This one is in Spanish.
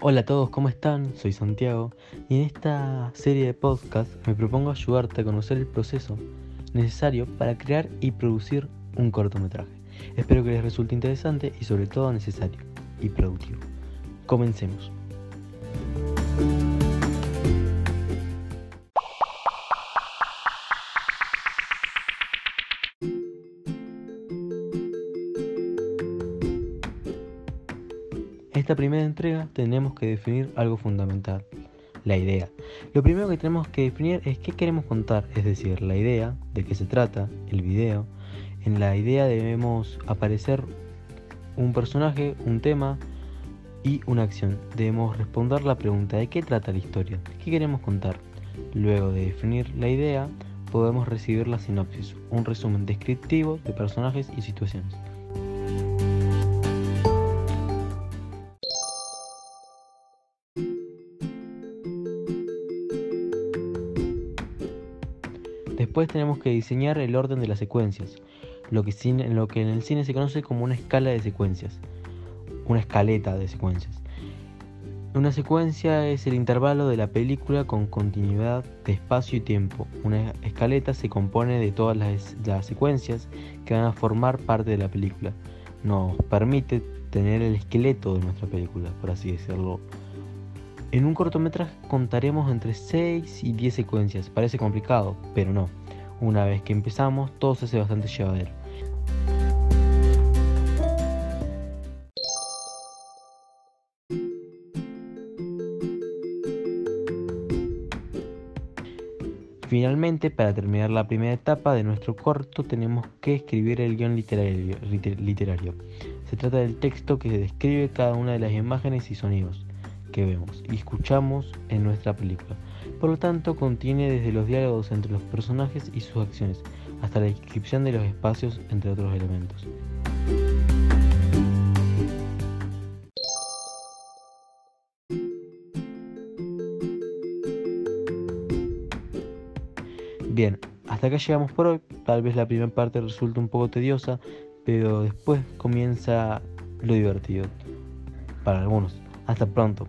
Hola a todos, ¿cómo están? Soy Santiago y en esta serie de podcast me propongo ayudarte a conocer el proceso necesario para crear y producir un cortometraje. Espero que les resulte interesante y sobre todo necesario y productivo. Comencemos. Esta primera entrega tenemos que definir algo fundamental, la idea. Lo primero que tenemos que definir es qué queremos contar, es decir, la idea, de qué se trata, el video. En la idea debemos aparecer un personaje, un tema y una acción. Debemos responder la pregunta de qué trata la historia, qué queremos contar. Luego de definir la idea, podemos recibir la sinopsis, un resumen descriptivo de personajes y situaciones. Después tenemos que diseñar el orden de las secuencias, lo que, lo que en el cine se conoce como una escala de secuencias, una escaleta de secuencias. Una secuencia es el intervalo de la película con continuidad de espacio y tiempo. Una escaleta se compone de todas las, las, secuencias que van a formar parte de la película. Nos permite tener el esqueleto de nuestra película, por así decirlo. En un cortometraje contaremos entre 6 y 10 secuencias. Parece complicado, pero no. Una vez que empezamos, todo se hace bastante llevadero. Finalmente, para terminar la primera etapa de nuestro corto, tenemos que escribir el guion literario. Se trata del texto que describe cada una de las imágenes y sonidos vemos y escuchamos en nuestra película. Por lo tanto, contiene desde los diálogos entre los personajes y sus acciones, hasta la descripción de los espacios, entre otros elementos. Bien, hasta acá llegamos por hoy. Tal vez la primera parte resulte un poco tediosa, pero después comienza lo divertido. Para algunos. Hasta pronto.